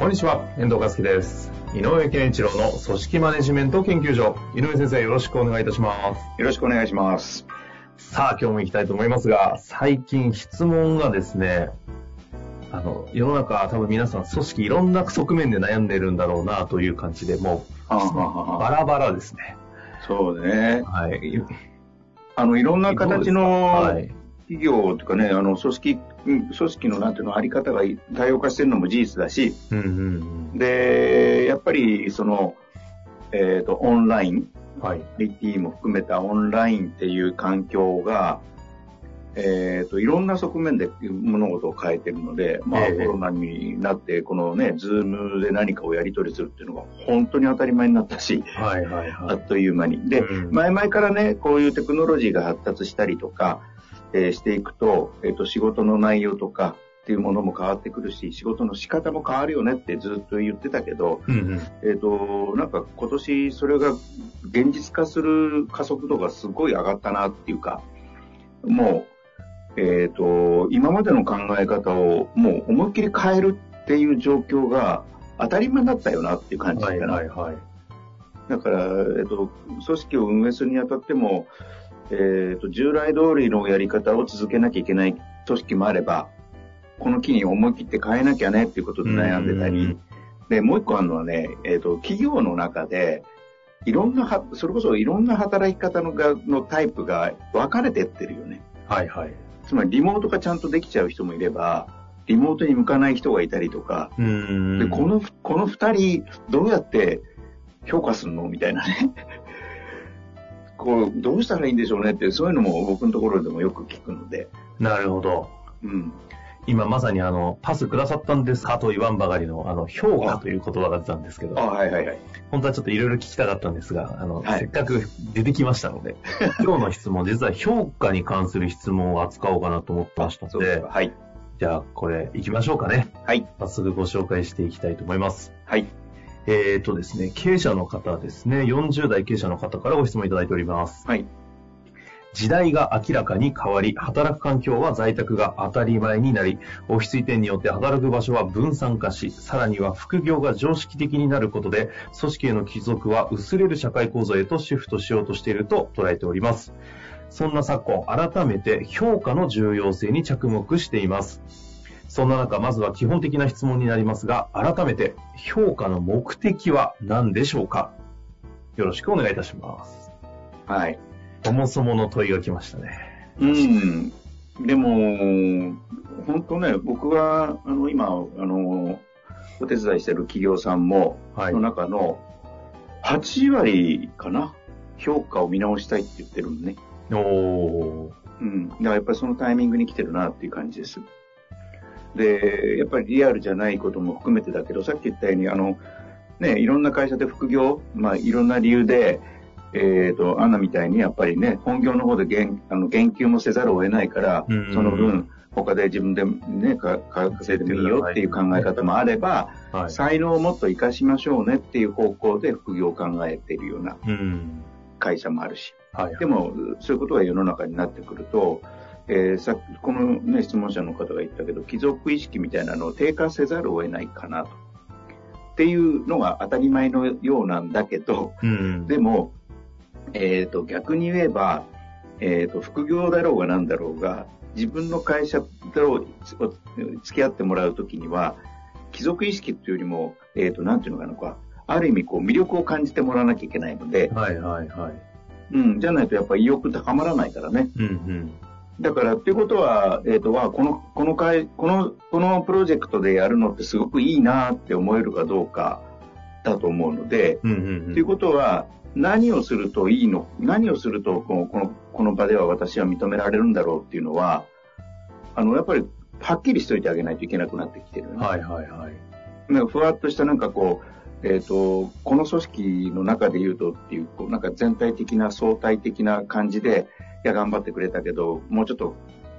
こんにちは、遠藤和樹です。井上健一郎の組織マネジメント研究所。井上先生、よろしくお願いいたします。よろしくお願いします。さあ、今日も行きたいと思いますが、最近質問がですね、あの、世の中多分皆さん組織いろんな側面で悩んでるんだろうなという感じで、もう、バラバラですね。そうね。はい。あの、いろんな形のはい。企業とかね、あの、組織、うん組織のなんていうの、あり方が多様化してるのも事実だし、うんうんで、やっぱり、その、えっ、と、オンライン、うん。はい。IT も含めたオンラインっていう環境が、えっ、と、いろんな側面で物事を変えてるので、まあ、ええコロナになって、このね、ズームで何かをやり取りするっていうのが本当に当たり前になったし、はいはいはい。あっという間に。で、うん前々からね、こういうテクノロジーが発達したりとか、えーしていくと、えっ、と、仕事の内容とかっていうものも変わってくるし、仕事の仕方も変わるよねってずっと言ってたけど、うんうん。えっ、と、なんか今年それが現実化する加速度がすごい上がったなっていうか、もう、えっ、と、今までの考え方をもう思いっきり変えるっていう状況が当たり前だったよなっていう感じかはいな。はいはい。だから、えっと、組織を運営するにあたっても、えっと、従来通りのやり方を続けなきゃいけない組織もあれば、この機に思い切って変えなきゃねっていうことで悩んでたりうん、で、もう一個あるのはね、えっと、企業の中で、いろんなは、それこそいろんな働き方のがのタイプが分かれてってるよね。はいはい。つまりリモートがちゃんとできちゃう人もいれば、リモートに向かない人がいたりとか。で、この、この二人、どうやって評価するの？みたいなね。こう、どうしたらいいんでしょうねって、そういうのも僕のところでもよく聞くので。なるほど。うん。今まさにあの、パスくださったんですかと言わんばかりの、あの、評価という言葉が出たんですけあ、ど、はいはいはい。本当はちょっといろいろ聞きたかったんですが、あの、はいせっかく出てきましたので、今日の質問、実は評価に関する質問を扱おうかなと思ってましたのではい。じゃあこれ行きましょうかね。はい。早速ご紹介していきたいと思います。はい。えーとですね、経営者の方ですね、40代経営者の方からご質問いただいております。はい。時代が明らかに変わり、働く環境は在宅が当たり前になり、オフィス移転によって働く場所は分散化し、さらには副業が常識的になることで、組織への帰属は薄れる社会構造へとシフトしようとしていると捉えております。そんな昨今、改めて評価の重要性に着目しています。そんな中、まずは基本的な質問になりますが、改めて評価の目的は何でしょうか？よろしくお願いいたします。はい。そもそもの問いが来ましたね。うん。でも、本当ね、僕は、あの、今、あの、お手伝いしてる企業さんも、はいの中の8割かな、評価を見直したいって言ってるのね。おー。うん。だからやっぱりそのタイミングに来てるなっていう感じです。で、やっぱりリアルじゃないことも含めてだけど、さっき言ったように、あの、ね、いろんな会社で副業、まあ、いろんな理由で、えっ、と、アンナみたいにやっぱりね、本業の方で言あの言及もせざるを得ないからうんうん、その分、他で自分でね、かか稼いでもいいよっていう考え方もあれば、はい。才能をもっと活かしましょうねっていう方向で副業を考えているようなうん。会社もあるし。はい。でも、そういうことが世の中になってくると、えーさこの、ね、質問者の方が言ったけど、貴族意識みたいなのを低下せざるを得ないかなと。っていうのが当たり前のようなんだけど、うん。でも、えっ、と、逆に言えば、えっ、と、副業だろうが何だろうが、自分の会社と付き合ってもらうときには、貴族意識っていうよりも、えっ、と、なんていうのかな、こうある意味こう魅力を感じてもらわなきゃいけないので、はいはいはい。うん、じゃないとやっぱり意欲高まらないからね。うんうん。だから、っていうことは、えっ、と、は、この、この会、この、このプロジェクトでやるのってすごくいいなって思えるかどうかだと思うので、うんうんということは、何をするといいの、何をするとこの、この、この場では私は認められるんだろうっていうのは、あの、やっぱりはっきりしといてあげないといけなくなってきてるよね。はいはいはい。なんかふわっとしたなんかこう、えっ、と、この組織の中で言うとっていう、こうなんか全体的な相対的な感じで、いや、頑張ってくれたけど、もうちょっと、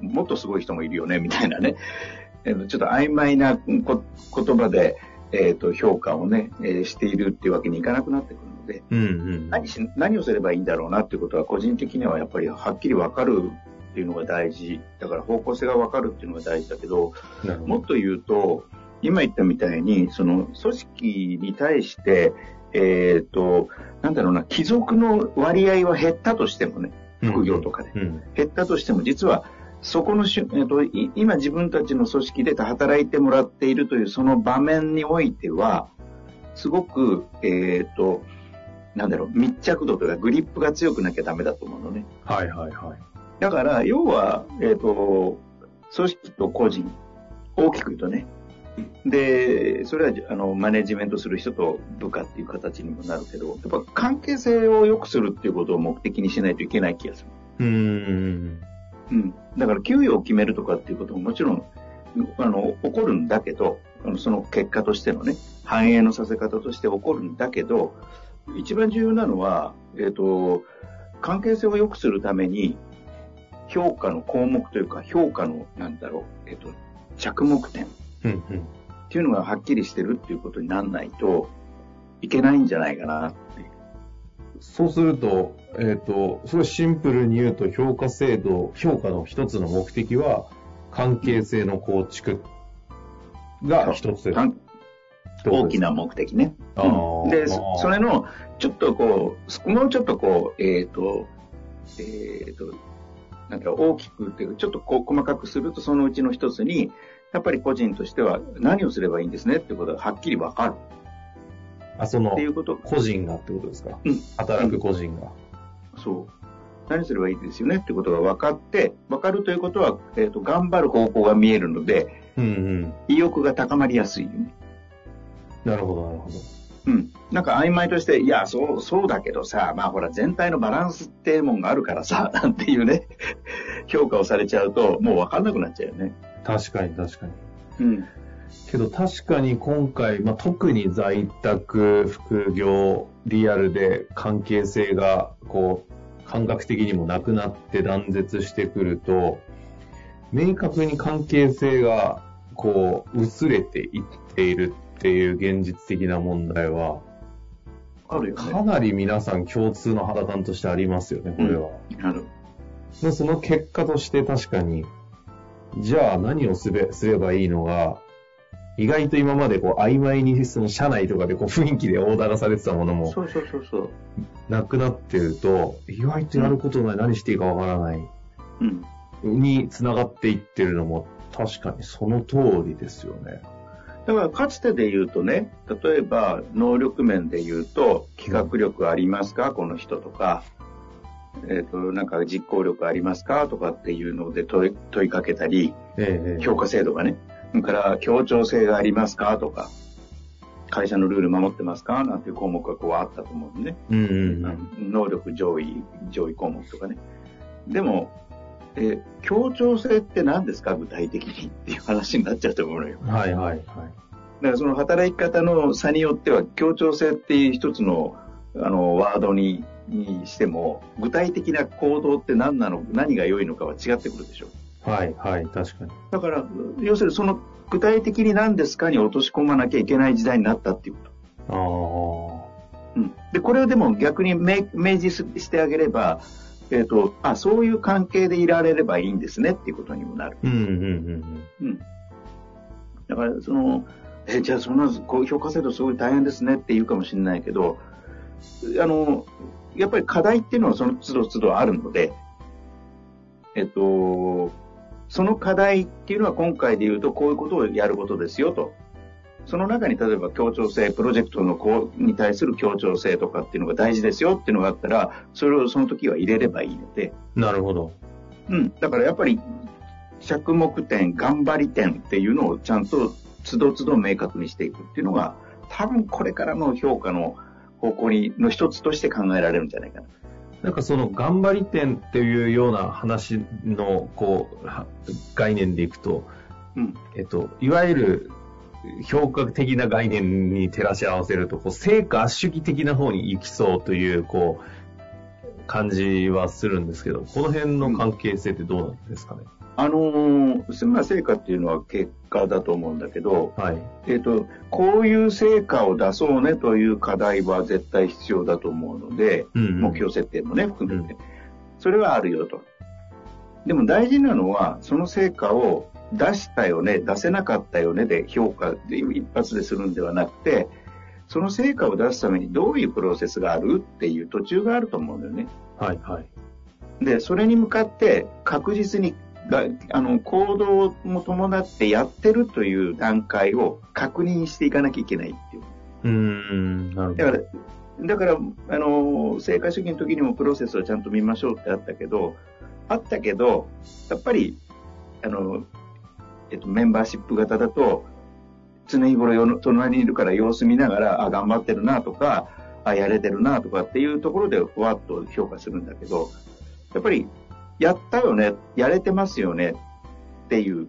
もっとすごい人もいるよね、みたいなね。えーちょっと曖昧なこ言葉で、えっ、と、評価をね、えーしているっていうわけにいかなくなってくるので、うんうん。何し、何をすればいいんだろうなっていうことは個人的にはやっぱりはっきりわかるっていうのが大事。だから方向性がわかるっていうのが大事だけど、ど。もっと言うと、今言ったみたいに、その組織に対して、えっ、と、なんだろうな、貴族の割合は減ったとしてもね、副業とかで。うん。減ったとしても、実は、そこのしゅ、えーと、い今自分たちの組織で働いてもらっているというその場面においては、すごく、えっ、と、なんだろう、密着度というかグリップが強くなきゃダメだと思うのね。はいはいはい。だから、要は、えっ、と、組織と個人、大きく言うとね。で、それは、あの、マネジメントする人と部下っていう形にもなるけど、やっぱ関係性を良くするっていうことを目的にしないといけない気がする。うーん。うん。だから、給与を決めるとかっていうことももちろん、あの、起こるんだけど、あのその結果としてのね、反映のさせ方として起こるんだけど、一番重要なのは、えっ、と、関係性を良くするために、評価の項目というか、評価の、なんだろう、えっ、と、着目点っうんうん。ていうのがはっきりしてるっていうことにならないといけないんじゃないかなっていう。そうすると、えっ、と、すごいシンプルに言うと、評価制度、評価の一つの目的は、関係性の構築が一つ。関大きな目的ね。あーで、そそれの、ちょっとこう、もうちょっとこう、えっ、と、えっ、と、なんか大きくっていうか、ちょっとこう細かくすると、そのうちの一つに、やっぱり個人としては何をすればいいんですね？っていうことがはっきりわかるあ、そのってい、うこと。個人がってことですか、うん働く個人が。そう。何すればいいですよね？ってことが分かって、分かるということは、えっ、と、頑張る方向が見えるので、うんうん。意欲が高まりやすいよね。なるほど、なるほど。うん。なんか曖昧として、いや、そう、そうだけどさ、まあほら、全体のバランスってもんがあるからさ、なんていうね、評価をされちゃうと、もう分かんなくなっちゃうよね。確かに確かに。うん。けど確かに今回、まあ、特に在宅、副業、リアルで関係性が、こう、感覚的にもなくなって断絶してくると、明確に関係性が、こう、薄れていっているっていう現実的な問題は、あるよね。かなり皆さん共通の肌感としてありますよね、これは。ある。でその結果として確かに、じゃあ何をすれすればいいのが、意外と今までこう曖昧にその社内とかでこう雰囲気でオーダーがされてたものもそうそうそうそう。なくなってると、意外とやることない、何していいかわからないうん。に繋がっていってるのも確かにその通りですよね。だから、かつてで言うとね、例えば、能力面で言うと、企画力ありますか？この人とか、えっ、と、なんか実行力ありますか？とかっていうので問い問いかけたり、ええ評価制度がね、それから協調性がありますか？とか、会社のルール守ってますか？なんていう項目がこうあったと思うのね。うんうんうん。能力上位、上位項目とかね。でも、えー協調性って何ですか？具体的にっていう話になっちゃうと思うのよ。はいはいはい。だからその働き方の差によっては協調性っていう一つのあのワードににしても具体的な行動って何なの？何が良いのかは違ってくるでしょはいはい、確かに。だから要するにその具体的に何ですかに落とし込まなきゃいけない時代になったっていうこあと、うん、でこれをでも逆に明明示してあげればえっ、とあそういう関係でいられればいいんですねっていうことにもなるあ。うんうんうんうん。だから、その、え、じゃあそんな、こう、評価制度すごい大変ですねって言うかもしれないけど、あの、やっぱり課題っていうのはその都度都度あるので、えっと、その課題っていうのは今回で言うとこういうことをやることですよと。その中に例えば協調性、プロジェクトの子に対する協調性とかっていうのが大事ですよっていうのがあったら、それをその時は入れればいいので、うん。なるほど。うん。だからやっぱり、着目点、頑張り点っていうのをちゃんとつどつど明確にしていくっていうのが、多分これからの評価の方向に、の一つとして考えられるんじゃないかな。なんかその頑張り点っていうような話のこうは概念でいくと、うん。えっと、いわゆる評価的な概念に照らし合わせると、こう、成果主義的な方に行きそうという、こう、感じはするんですけど、この辺の関係性ってどうなんですかね？あのー、まあ、成果っていうのは結果だと思うんだけど、はい。えっ、と、こういう成果を出そうねという課題は絶対必要だと思うので、うんうん目標設定もね、含めて。それはあるよと。でも大事なのは、その成果を出したよね、出せなかったよねで評価で一発でするんではなくて、その成果を出すためにどういうプロセスがあるっていう途中があると思うんだよね。はい、はい。で、それに向かって確実にがあの行動も伴ってやってるという段階を確認していかなきゃいけないっていう。うーん、なるほど。だから、だから、あの、成果主義の時にもプロセスをちゃんと見ましょうってあったけど、あったけど、やっぱり、あの、えっと、メンバーシップ型だと、常日頃隣にいるから様子見ながら、あ、頑張ってるなとか、あ、やれてるなとかっていうところで、ふわっと評価するんだけど、やっぱり、やったよね、やれてますよねっていう、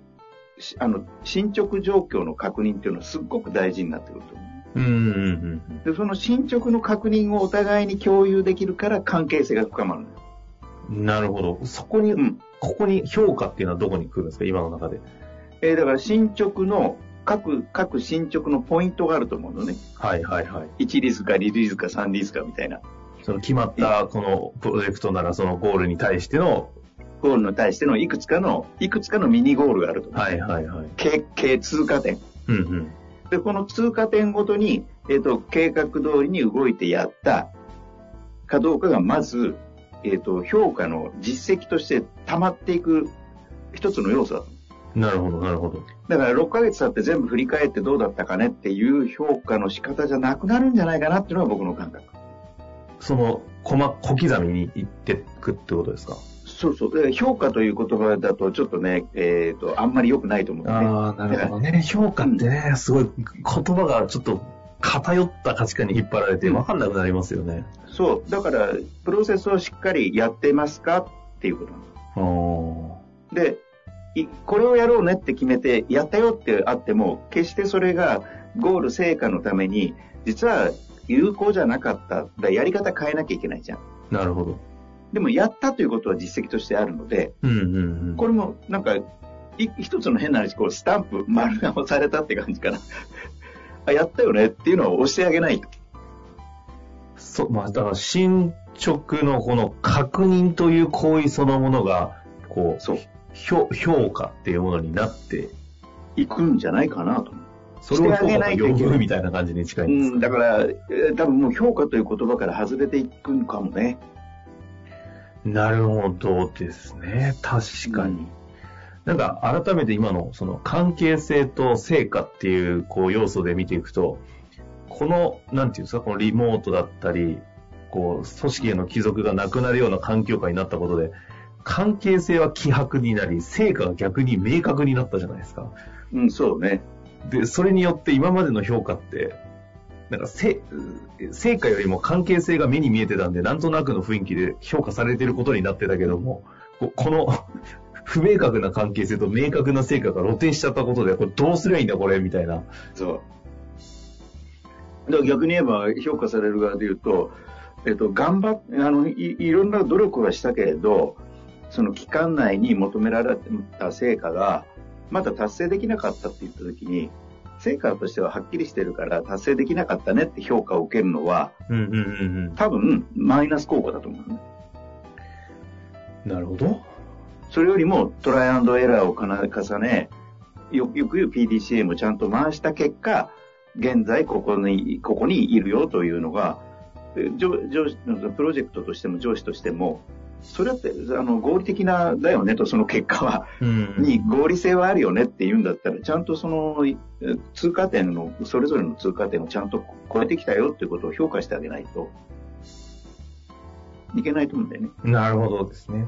しあの、進捗状況の確認っていうのはすっごく大事になってくると思う。うん、うん、うんで、その進捗の確認をお互いに共有できるから関係性が深まる。なるほど。そこに、うん。ここに評価っていうのはどこに来るんですか？今の中で。えーだから進捗の、各、各進捗のポイントがあると思うのね。はい、はい、はい。1リズか2リズか3リズかみたいな。その決まったこのプロジェクトならそのゴールに対しての、ゴールに対してのいくつかの、いくつかのミニゴールがあると。はい、はい、はい。計、計通過点。うん、うん。で、この通過点ごとに、えっ、と、計画通りに動いてやったかどうかがまず、えっ、と、評価の実績として溜まっていく一つの要素だと思うなるほど、なるほど。だから6ヶ月経って全部振り返ってどうだったかねっていう評価の仕方じゃなくなるんじゃないかなっていうのが僕の感覚。その、細、小刻みにいってくってことですか？そうそう。で評価という言葉だとちょっとね、えっ、と、あんまり良くないと思うね。ああ、なるほどね。評価ってね、すごい言葉がちょっと偏った価値観に引っ張られて分かんなくなりますよね。そう。だから、プロセスをしっかりやってますかっていうことなのおで、いこれをやろうねって決めて、やったよってあっても、決してそれがゴール成果のために、実は有効じゃなかった。だやり方変えなきゃいけないじゃん。なるほど。でも、やったということは実績としてあるので、うんうんうん。これもなんか、い一つの変な話、こう、スタンプ、丸が押されたって感じかな。あ、やったよねっていうのを押してあげないと。そう、まあ、だから進捗のこの確認という行為そのものが、こう、そう。評評価っていうものになって、いくんじゃないかなと。それを評価と呼ぶみたいな感じに近いんですうん、だから、えー多分もう評価という言葉から外れていくのかもね。なるほどですね。確かに。うんなんか改めて今のその関係性と成果っていうこう要素で見ていくと、この、なんていうんですか、このリモートだったり、こう、組織への帰属がなくなるような環境下になったことで、関係性は希薄になり、成果が逆に明確になったじゃないですか。うん、そうね。で、それによって今までの評価って、なんかせ、成果よりも関係性が目に見えてたんで、なんとなくの雰囲気で評価されてることになってたけども、ここの 不明確な関係性と明確な成果が露呈しちゃったことで、これどうすりゃいいんだこれ、みたいな。そう。だから逆に言えば評価される側で言うと、えっと、頑張っあのい、いろんな努力はしたけれど、その期間内に求められた成果が、まだ達成できなかったって言ったときに、成果としてははっきりしてるから達成できなかったねって評価を受けるのは、うんうんうん多分マイナス効果だと思うね。うん。なるほど。それよりもトライアンドエラーを重ね、よよく言う PDCA もちゃんと回した結果、現在ここに、ここにいるよというのが、え上上司プロジェクトとしても上司としても、それってあの合理的なだよねと、その結果は、うんに合理性はあるよねって言うんだったら、ちゃんとそのえ通過点の、それぞれの通過点をちゃんと超えてきたよっていうことを評価してあげないといけないと思うんだよね。なるほどですね。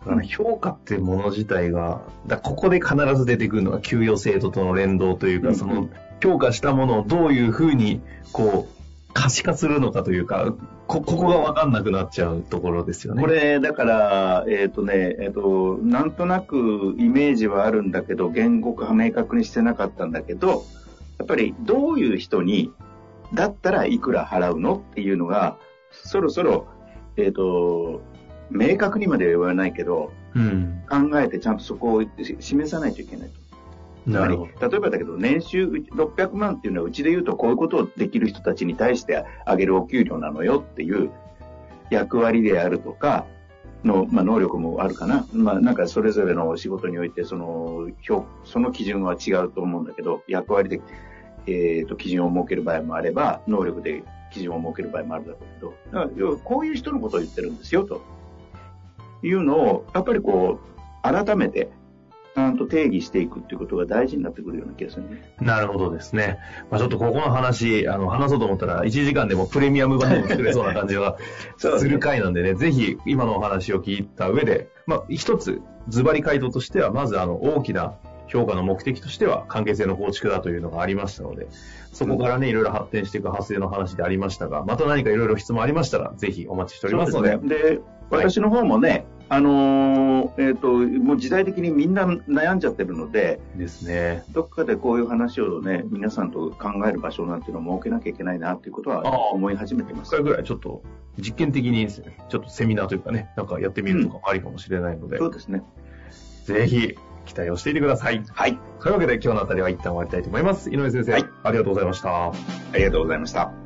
だから評価っていうもの自体が、だここで必ず出てくるのが給与制度との連動というか、うんその評価したものをどういうふうにこう可視化するのかというか、こ、ここがわかんなくなっちゃうところですよね。これ、だから、えっ、とね、えっ、と、なんとなくイメージはあるんだけど、言語化明確にしてなかったんだけど、やっぱりどういう人に、だったらいくら払うのっていうのが、そろそろ、えっ、と、明確にまでは言わないけど、うん。考えてちゃんとそこを示さないといけないと。なるほつまり例えばだけど、年収600万っていうのは、うちで言うとこういうことをできる人たちに対してあげるお給料なのよっていう役割であるとか、の、まあ、能力もあるかな。まあ、なんかそれぞれの仕事において、その、その基準は違うと思うんだけど、役割で、えっ、と、基準を設ける場合もあれば、能力で基準を設ける場合もあるだろうけど、だから要はこういう人のことを言ってるんですよ、と。いうのを、やっぱりこう、改めて、んと定義していくっていうことが大事になってくるような気がするね。ど。なるほどですね。まあちょっとここの話、あの、話そうと思ったら、1時間でもプレミアム版でも作れそうな感じが する回なんでね、ぜひ今のお話を聞いた上で、まあ一つ、ズバリ回答としては、まずあの、大きな評価の目的としては、関係性の構築だというのがありましたので、そこからね、いろいろ発展していく発生の話でありましたが、また何かいろいろ質問ありましたら、ぜひお待ちしておりますので、ですね。で、私の方もね、あのーえっ、と、もう時代的にみんな悩んじゃってるので、ですね。どっかでこういう話をね、皆さんと考える場所なんていうのを設けなきゃいけないなっていうことは思い始めています。一回ぐらいちょっと実験的にですね、ちょっとセミナーというかね、なんかやってみるとかもありかもしれないので、そうですね。ぜひ期待をしていてください。はい。というわけで今日のあたりは一旦終わりたいと思います。井上先生、はいありがとうございました。ありがとうございました。